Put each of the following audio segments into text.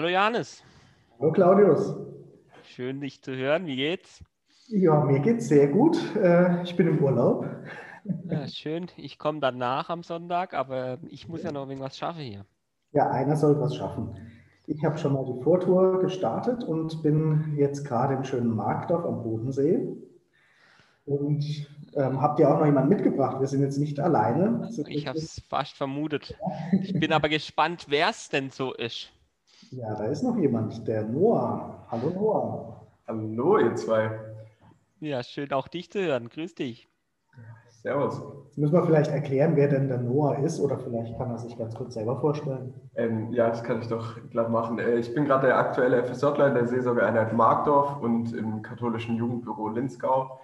Hallo Johannes. Hallo Claudius. Schön, dich zu hören. Wie geht's? Ja, mir geht's sehr gut. Äh, ich bin im Urlaub. Ja, schön. Ich komme danach am Sonntag, aber ich muss ja noch irgendwas schaffen hier. Ja, einer soll was schaffen. Ich habe schon mal die Vortour gestartet und bin jetzt gerade im schönen Markdorf am Bodensee. Und ähm, habt ihr auch noch jemanden mitgebracht? Wir sind jetzt nicht alleine. Ich habe es fast vermutet. Ich bin aber gespannt, wer es denn so ist. Ja, da ist noch jemand, der Noah. Hallo Noah. Hallo ihr zwei. Ja, schön auch dich zu hören. Grüß dich. Servus. Jetzt müssen wir vielleicht erklären, wer denn der Noah ist oder vielleicht kann er sich ganz kurz selber vorstellen. Ähm, ja, das kann ich doch glatt machen. Äh, ich bin gerade der aktuelle FSJler der Seelsorgeeinheit Markdorf und im katholischen Jugendbüro Linzgau.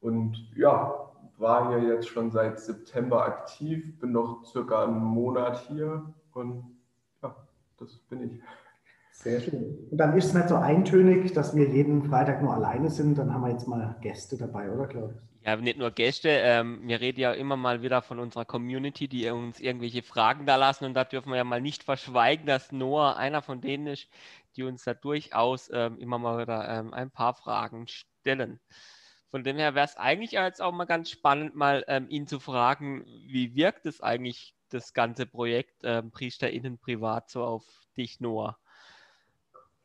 Und ja, war hier jetzt schon seit September aktiv, bin noch circa einen Monat hier und das bin ich. Sehr schön. Und dann ist es nicht so eintönig, dass wir jeden Freitag nur alleine sind. Dann haben wir jetzt mal Gäste dabei, oder Claudius? Ja, nicht nur Gäste. Ähm, wir reden ja immer mal wieder von unserer Community, die uns irgendwelche Fragen da lassen. Und da dürfen wir ja mal nicht verschweigen, dass Noah einer von denen ist, die uns da durchaus ähm, immer mal wieder ähm, ein paar Fragen stellen. Von dem her wäre es eigentlich jetzt auch mal ganz spannend, mal ähm, ihn zu fragen, wie wirkt es eigentlich, das ganze Projekt ähm, PriesterInnen privat so auf dich, Noah?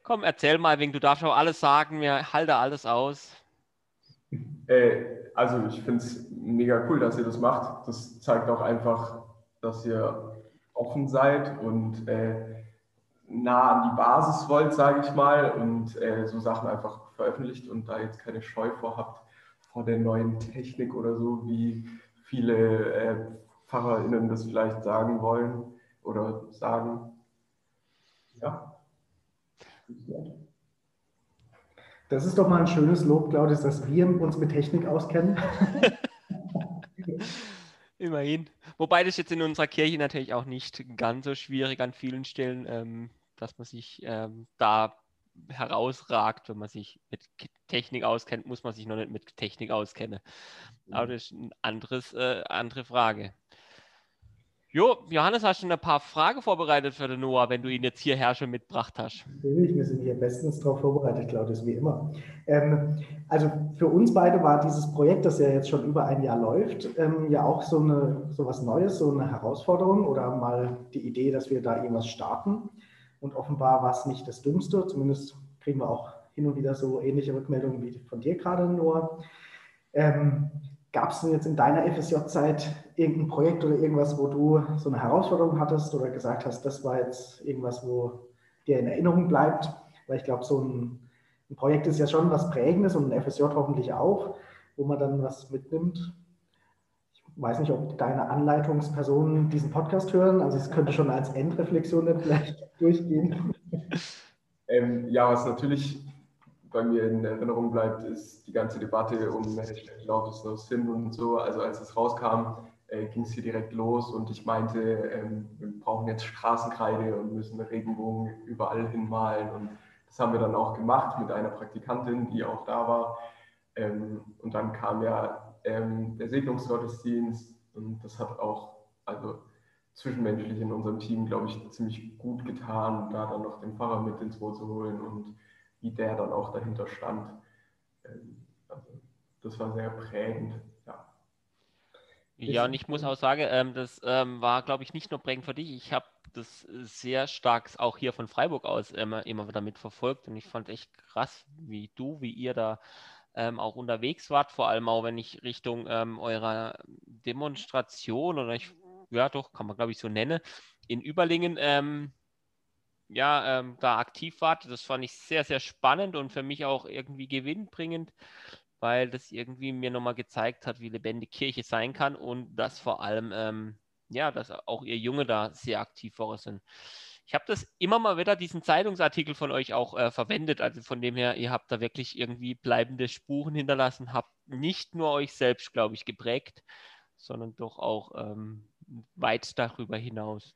Komm, erzähl mal, wegen du darfst auch alles sagen, wir halten alles aus. Äh, also ich finde es mega cool, dass ihr das macht. Das zeigt auch einfach, dass ihr offen seid und äh, nah an die Basis wollt, sage ich mal, und äh, so Sachen einfach veröffentlicht und da jetzt keine Scheu vor habt vor der neuen Technik oder so, wie viele äh, PfarrerInnen das vielleicht sagen wollen oder sagen. Ja. Das ist doch mal ein schönes Lob, Claudius, dass wir uns mit Technik auskennen. Immerhin. Wobei das jetzt in unserer Kirche natürlich auch nicht ganz so schwierig an vielen Stellen, ähm, dass man sich ähm, da herausragt, wenn man sich mit Technik auskennt, muss man sich noch nicht mit Technik auskennen. Aber das ist eine anderes, äh, andere Frage. Jo, Johannes, hast du ein paar Fragen vorbereitet für den Noah, wenn du ihn jetzt hierher schon mitgebracht hast? Natürlich, wir sind hier bestens darauf vorbereitet, Claudius, wie immer. Ähm, also für uns beide war dieses Projekt, das ja jetzt schon über ein Jahr läuft, ähm, ja auch so, eine, so was Neues, so eine Herausforderung oder mal die Idee, dass wir da irgendwas starten. Und offenbar war es nicht das Dümmste, zumindest kriegen wir auch hin und wieder so ähnliche Rückmeldungen wie von dir gerade, Noah. Ähm, Gab es denn jetzt in deiner FSJ-Zeit irgendein Projekt oder irgendwas, wo du so eine Herausforderung hattest oder gesagt hast, das war jetzt irgendwas, wo dir in Erinnerung bleibt? Weil ich glaube, so ein, ein, Projekt ist ja schon was Prägendes und ein FSJ hoffentlich auch, wo man dann was mitnimmt. Weiß nicht, ob deine Anleitungspersonen diesen Podcast hören. Also es könnte schon als Endreflexion dann vielleicht durchgehen. Ähm, ja, was natürlich bei mir in Erinnerung bleibt, ist die ganze Debatte um Hashtag Love is no sin und so. Also als es rauskam, äh, ging es hier direkt los und ich meinte, ähm, wir brauchen jetzt Straßenkreide und müssen Regenbogen überall hinmalen. Und das haben wir dann auch gemacht mit einer Praktikantin, die auch da war. Ähm, und dann kam ja ähm, der Segnungsgottesdienst und das hat auch, also zwischenmenschlich in unserem Team, glaube ich, ziemlich gut getan, da dann noch den Pfarrer mit ins Boot zu holen und wie der dann auch dahinter stand. Ähm, also das war sehr prägend, ja. Ja, und ich muss auch sagen, ähm, das ähm, war, glaube ich, nicht nur prägend für dich. Ich habe das sehr stark auch hier von Freiburg aus immer, immer wieder mitverfolgt und ich fand echt krass, wie du, wie ihr da ähm, auch unterwegs wart, vor allem auch wenn ich Richtung ähm, eurer Demonstration oder ich, ja doch, kann man glaube ich so nennen, in Überlingen ähm, ja, ähm, da aktiv wart. Das fand ich sehr, sehr spannend und für mich auch irgendwie gewinnbringend, weil das irgendwie mir nochmal gezeigt hat, wie lebendig Kirche sein kann und dass vor allem, ähm, ja, dass auch ihr Junge da sehr aktiv war sind. Ich habe das immer mal wieder, diesen Zeitungsartikel von euch auch äh, verwendet. Also von dem her, ihr habt da wirklich irgendwie bleibende Spuren hinterlassen, habt nicht nur euch selbst, glaube ich, geprägt, sondern doch auch ähm, weit darüber hinaus.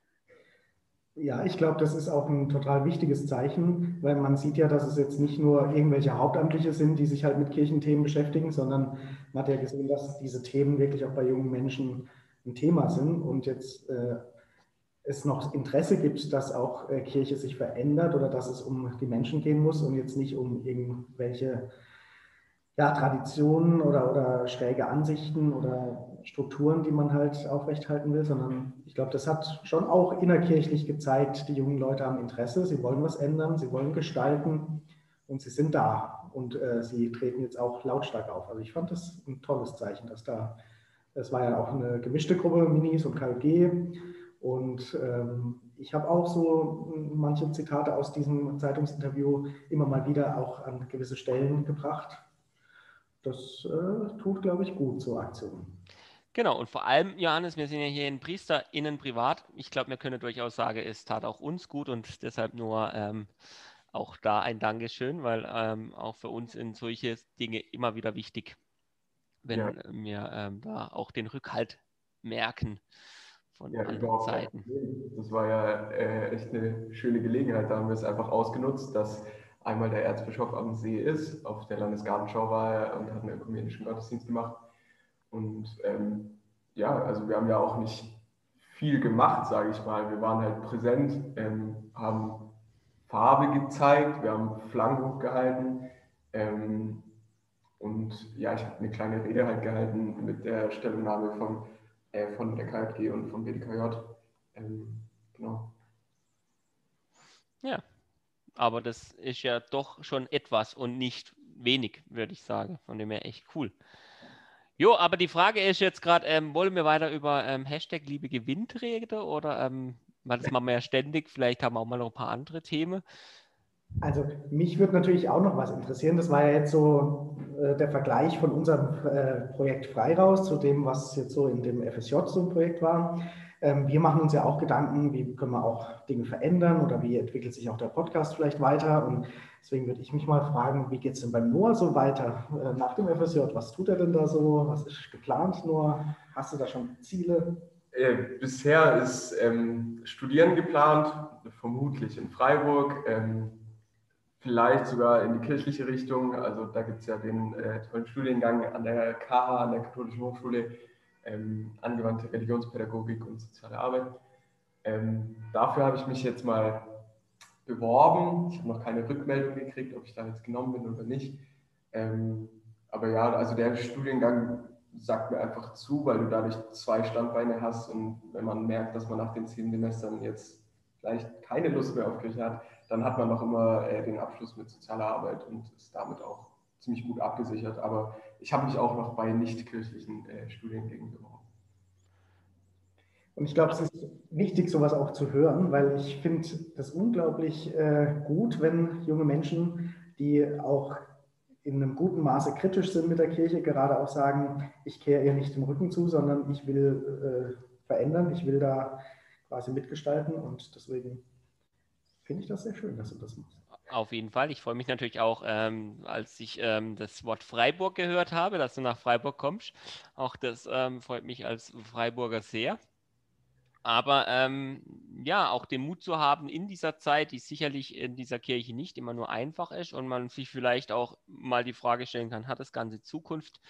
Ja, ich glaube, das ist auch ein total wichtiges Zeichen, weil man sieht ja, dass es jetzt nicht nur irgendwelche Hauptamtliche sind, die sich halt mit Kirchenthemen beschäftigen, sondern man hat ja gesehen, dass diese Themen wirklich auch bei jungen Menschen ein Thema sind. Und jetzt äh, es noch Interesse gibt, dass auch äh, Kirche sich verändert oder dass es um die Menschen gehen muss und jetzt nicht um irgendwelche ja, Traditionen oder, oder schräge Ansichten oder Strukturen, die man halt aufrechthalten will, sondern ich glaube, das hat schon auch innerkirchlich gezeigt, die jungen Leute haben Interesse, sie wollen was ändern, sie wollen gestalten und sie sind da und äh, sie treten jetzt auch lautstark auf. Also ich fand das ein tolles Zeichen, dass da, es war ja auch eine gemischte Gruppe, Minis und KG und ähm, ich habe auch so manche Zitate aus diesem Zeitungsinterview immer mal wieder auch an gewisse Stellen gebracht das äh, tut, glaube ich, gut, so Aktionen. Genau, und vor allem, Johannes, wir sind ja hier in Priester innen privat. Ich glaube, wir können durchaus sagen, es tat auch uns gut und deshalb nur ähm, auch da ein Dankeschön, weil ähm, auch für uns sind solche Dinge immer wieder wichtig, wenn ja. wir ähm, da auch den Rückhalt merken von ja, allen Seiten. Das war ja äh, echt eine schöne Gelegenheit. Da haben wir es einfach ausgenutzt, dass einmal der Erzbischof am See ist. Auf der Landesgartenschau war er und hat einen ökumenischen Gottesdienst gemacht. Und ähm, ja, also wir haben ja auch nicht viel gemacht, sage ich mal. Wir waren halt präsent, ähm, haben Farbe gezeigt, wir haben Flaggen hochgehalten. Ähm, und ja, ich habe eine kleine Rede halt gehalten mit der Stellungnahme vom, äh, von der KfG und vom BDKJ. Ähm, genau. Ja, aber das ist ja doch schon etwas und nicht wenig, würde ich sagen. Von dem her echt cool. Jo, aber die Frage ist jetzt gerade, ähm, wollen wir weiter über ähm, Hashtag Liebe gewinnt reden oder ähm, das machen wir ja ständig, vielleicht haben wir auch mal noch ein paar andere Themen. Also mich würde natürlich auch noch was interessieren. Das war ja jetzt so äh, der Vergleich von unserem äh, Projekt Freiraus zu dem, was jetzt so in dem FSJ so ein Projekt war. Ähm, wir machen uns ja auch Gedanken, wie können wir auch Dinge verändern oder wie entwickelt sich auch der Podcast vielleicht weiter. Und deswegen würde ich mich mal fragen, wie geht es denn beim Noah so weiter äh, nach dem FSJ? Was tut er denn da so? Was ist geplant, Noah? Hast du da schon Ziele? Äh, bisher ist ähm, Studieren geplant, vermutlich in Freiburg, ähm, vielleicht sogar in die kirchliche Richtung. Also da gibt es ja den äh, tollen Studiengang an der KH, an der Katholischen Hochschule ähm, angewandte Religionspädagogik und soziale Arbeit. Ähm, dafür habe ich mich jetzt mal beworben. Ich habe noch keine Rückmeldung gekriegt, ob ich da jetzt genommen bin oder nicht. Ähm, aber ja, also der Studiengang sagt mir einfach zu, weil du dadurch zwei Standbeine hast und wenn man merkt, dass man nach den zehn Semestern jetzt vielleicht keine Lust mehr auf Kirche hat, dann hat man noch immer äh, den Abschluss mit sozialer Arbeit und ist damit auch ziemlich gut abgesichert. Aber ich habe mich auch noch bei nichtkirchlichen äh, Studiengängen beworben. Und ich glaube, es ist wichtig, sowas auch zu hören, weil ich finde das unglaublich äh, gut, wenn junge Menschen, die auch in einem guten Maße kritisch sind mit der Kirche, gerade auch sagen, ich kehre ihr nicht den Rücken zu, sondern ich will äh, verändern, ich will da quasi mitgestalten und deswegen finde ich das sehr schön, dass du das machst. Auf jeden Fall. Ich freue mich natürlich auch, ähm, als ich ähm, das Wort Freiburg gehört habe, dass du nach Freiburg kommst. Auch das ähm, freut mich als Freiburger sehr. Aber ähm, ja, auch den Mut zu haben in dieser Zeit, die sicherlich in dieser Kirche nicht immer nur einfach ist und man sich vielleicht auch mal die Frage stellen kann, hat das Ganze Zukunft?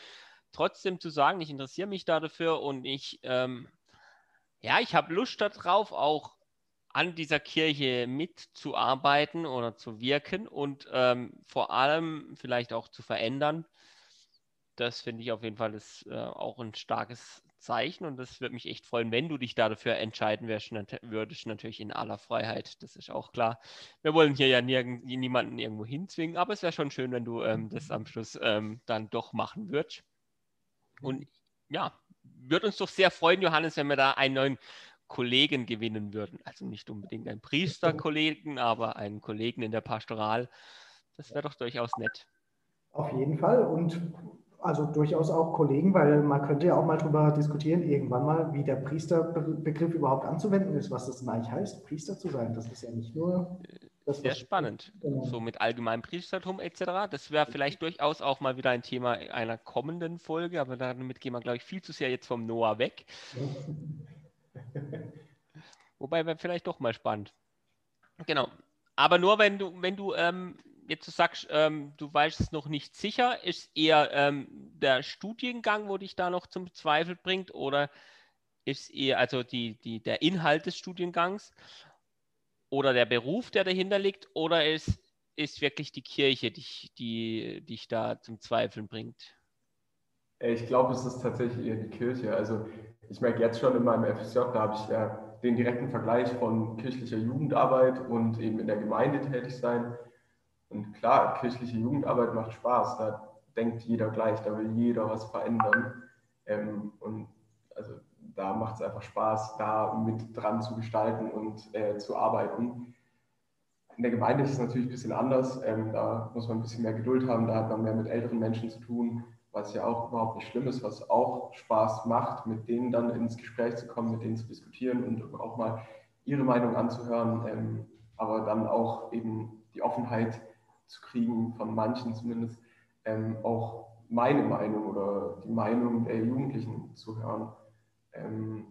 Trotzdem zu sagen, ich interessiere mich da dafür und ich, ähm, ja, ich habe Lust darauf, auch an dieser Kirche mitzuarbeiten oder zu wirken und ähm, vor allem vielleicht auch zu verändern. Das finde ich auf jeden Fall ist, äh, auch ein starkes Zeichen und das würde mich echt freuen, wenn du dich dafür entscheiden würdest, würdest natürlich in aller Freiheit, das ist auch klar. Wir wollen hier ja nirgend, niemanden irgendwo hinzwingen, aber es wäre schon schön, wenn du ähm, das am Schluss ähm, dann doch machen würdest. Und ja, würde uns doch sehr freuen, Johannes, wenn wir da einen neuen Kollegen gewinnen würden. Also nicht unbedingt einen Priesterkollegen, aber einen Kollegen in der Pastoral. Das wäre doch durchaus nett. Auf jeden Fall und also durchaus auch Kollegen, weil man könnte ja auch mal darüber diskutieren, irgendwann mal, wie der Priesterbegriff überhaupt anzuwenden ist, was das denn eigentlich heißt, Priester zu sein. Das ist ja nicht nur. Das, Sehr spannend. Genau. So mit allgemeinem Priestertum etc. Das wäre vielleicht durchaus auch mal wieder ein Thema einer kommenden Folge, aber damit gehen wir, glaube ich, viel zu sehr jetzt vom Noah weg. Wobei wäre vielleicht doch mal spannend. Genau. Aber nur wenn du, wenn du ähm, jetzt sagst, ähm, du weißt es noch nicht sicher, ist eher ähm, der Studiengang, wo dich da noch zum Zweifel bringt, oder ist eher also die, die, der Inhalt des Studiengangs oder der Beruf, der dahinter liegt, oder ist, ist wirklich die Kirche, die, die dich da zum Zweifeln bringt? Ich glaube, es ist tatsächlich eher die Kirche. Also ich merke jetzt schon in meinem FSJ, da habe ich ja den direkten Vergleich von kirchlicher Jugendarbeit und eben in der Gemeinde tätig sein. Und klar, kirchliche Jugendarbeit macht Spaß. Da denkt jeder gleich, da will jeder was verändern. Ähm, und also da macht es einfach Spaß, da mit dran zu gestalten und äh, zu arbeiten. In der Gemeinde ist es natürlich ein bisschen anders. Ähm, da muss man ein bisschen mehr Geduld haben, da hat man mehr mit älteren Menschen zu tun was ja auch überhaupt nicht schlimm ist, was auch Spaß macht, mit denen dann ins Gespräch zu kommen, mit denen zu diskutieren und auch mal ihre Meinung anzuhören, ähm, aber dann auch eben die Offenheit zu kriegen, von manchen zumindest, ähm, auch meine Meinung oder die Meinung der Jugendlichen zu hören. Ähm,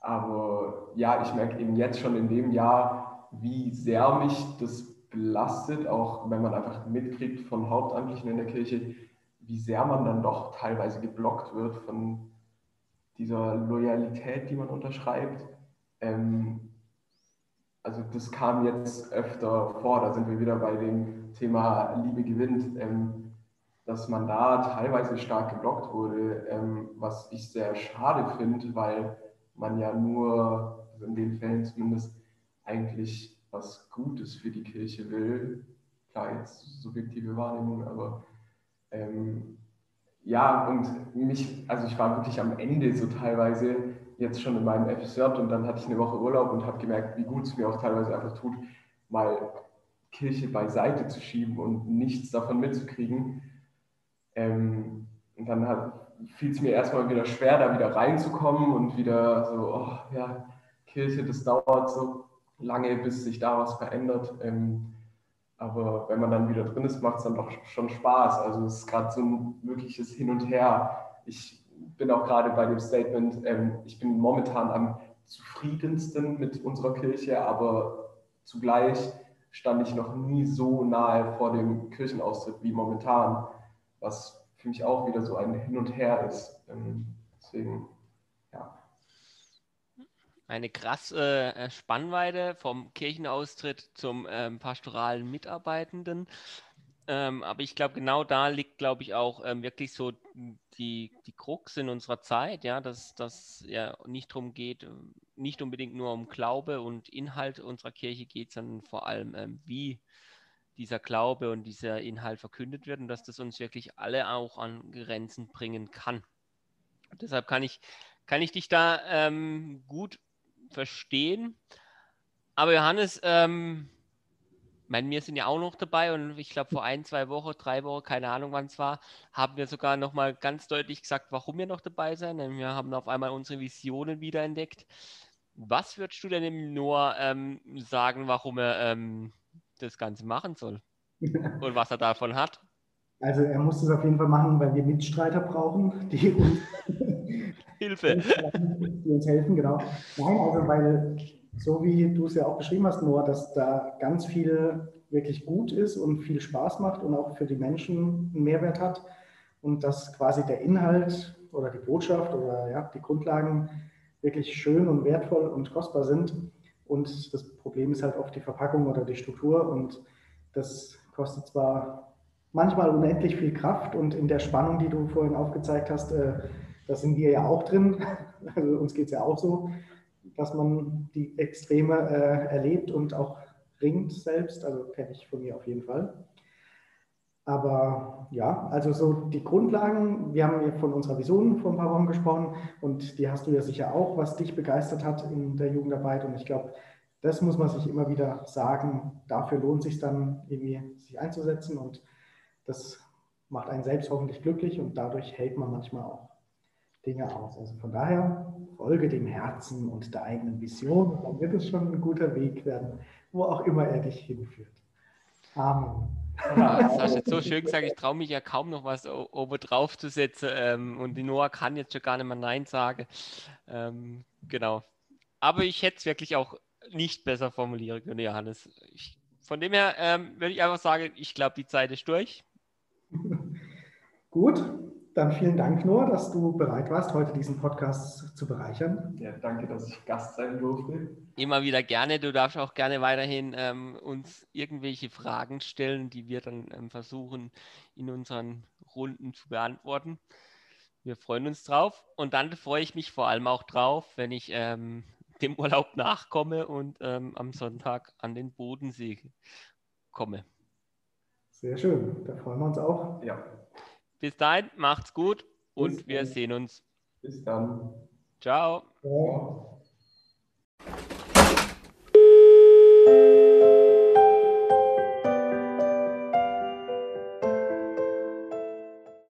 aber ja, ich merke eben jetzt schon in dem Jahr, wie sehr mich das belastet, auch wenn man einfach mitkriegt von Hauptamtlichen in der Kirche, wie sehr man dann doch teilweise geblockt wird von dieser Loyalität, die man unterschreibt. Ähm, also das kam jetzt öfter vor, da sind wir wieder bei dem Thema Liebe gewinnt, ähm, dass man da teilweise stark geblockt wurde, ähm, was ich sehr schade finde, weil man ja nur, also in den Fällen zumindest, eigentlich was Gutes für die Kirche will. Klar, jetzt subjektive Wahrnehmung, aber ähm, ja, und mich, also ich war wirklich am Ende so teilweise jetzt schon in meinem FSJ und dann hatte ich eine Woche Urlaub und habe gemerkt, wie gut es mir auch teilweise einfach tut, mal Kirche beiseite zu schieben und nichts davon mitzukriegen. Ähm, und dann fiel es mir erstmal wieder schwer, da wieder reinzukommen und wieder so, oh ja, Kirche, das dauert so lange, bis sich da was verändert. Ähm, aber wenn man dann wieder drin ist, macht es dann doch schon Spaß. Also es ist gerade so ein wirkliches Hin und Her. Ich bin auch gerade bei dem Statement, ähm, ich bin momentan am zufriedensten mit unserer Kirche, aber zugleich stand ich noch nie so nahe vor dem Kirchenaustritt wie momentan, was für mich auch wieder so ein Hin und Her ist. Ähm, deswegen eine krasse äh, Spannweite vom Kirchenaustritt zum ähm, pastoralen Mitarbeitenden. Ähm, aber ich glaube, genau da liegt, glaube ich, auch ähm, wirklich so die, die Krux in unserer Zeit, ja, dass das ja nicht darum geht, nicht unbedingt nur um Glaube und Inhalt unserer Kirche geht, sondern vor allem, ähm, wie dieser Glaube und dieser Inhalt verkündet wird und dass das uns wirklich alle auch an Grenzen bringen kann. Deshalb kann ich, kann ich dich da ähm, gut verstehen. Aber Johannes, ähm, mein, wir sind ja auch noch dabei und ich glaube vor ein, zwei Wochen, drei Wochen, keine Ahnung wann es war, haben wir sogar nochmal ganz deutlich gesagt, warum wir noch dabei sind. Wir haben auf einmal unsere Visionen wiederentdeckt. Was würdest du denn dem Noah ähm, sagen, warum er ähm, das Ganze machen soll und was er davon hat? Also er muss es auf jeden Fall machen, weil wir Mitstreiter brauchen, die uns Hilfe. Die uns helfen, genau. Nein, also weil, so wie du es ja auch beschrieben hast, Noah, dass da ganz viel wirklich gut ist und viel Spaß macht und auch für die Menschen einen Mehrwert hat und dass quasi der Inhalt oder die Botschaft oder ja, die Grundlagen wirklich schön und wertvoll und kostbar sind. Und das Problem ist halt oft die Verpackung oder die Struktur und das kostet zwar manchmal unendlich viel Kraft und in der Spannung, die du vorhin aufgezeigt hast, äh, da sind wir ja auch drin. Also uns geht es ja auch so, dass man die Extreme äh, erlebt und auch ringt selbst. Also kenne ich von mir auf jeden Fall. Aber ja, also so die Grundlagen, wir haben ja von unserer Vision vor ein paar Wochen gesprochen und die hast du ja sicher auch, was dich begeistert hat in der Jugendarbeit. Und ich glaube, das muss man sich immer wieder sagen. Dafür lohnt sich dann irgendwie, sich einzusetzen und das macht einen selbst hoffentlich glücklich und dadurch hält man manchmal auch Dinge aus. Also von daher folge dem Herzen und der eigenen Vision und dann wird es schon ein guter Weg werden, wo auch immer er dich hinführt. Amen. Ja, das hast du jetzt so schön gesagt, ich traue mich ja kaum noch was oben drauf zu setzen ähm, und die Noah kann jetzt schon gar nicht mehr Nein sagen. Ähm, genau. Aber ich hätte es wirklich auch nicht besser formulieren können, Johannes. Ich, von dem her ähm, würde ich einfach sagen, ich glaube, die Zeit ist durch. Gut, Dann vielen Dank, Noah, dass du bereit warst, heute diesen Podcast zu bereichern. Ja, danke, dass ich Gast sein durfte. Immer wieder gerne. Du darfst auch gerne weiterhin ähm, uns irgendwelche Fragen stellen, die wir dann ähm, versuchen in unseren Runden zu beantworten. Wir freuen uns drauf und dann freue ich mich vor allem auch drauf, wenn ich ähm, dem Urlaub nachkomme und ähm, am Sonntag an den Bodensee komme. Sehr schön, da freuen wir uns auch. Ja. Bis dahin, macht's gut und Bis wir dann. sehen uns. Bis dann. Ciao. Ciao.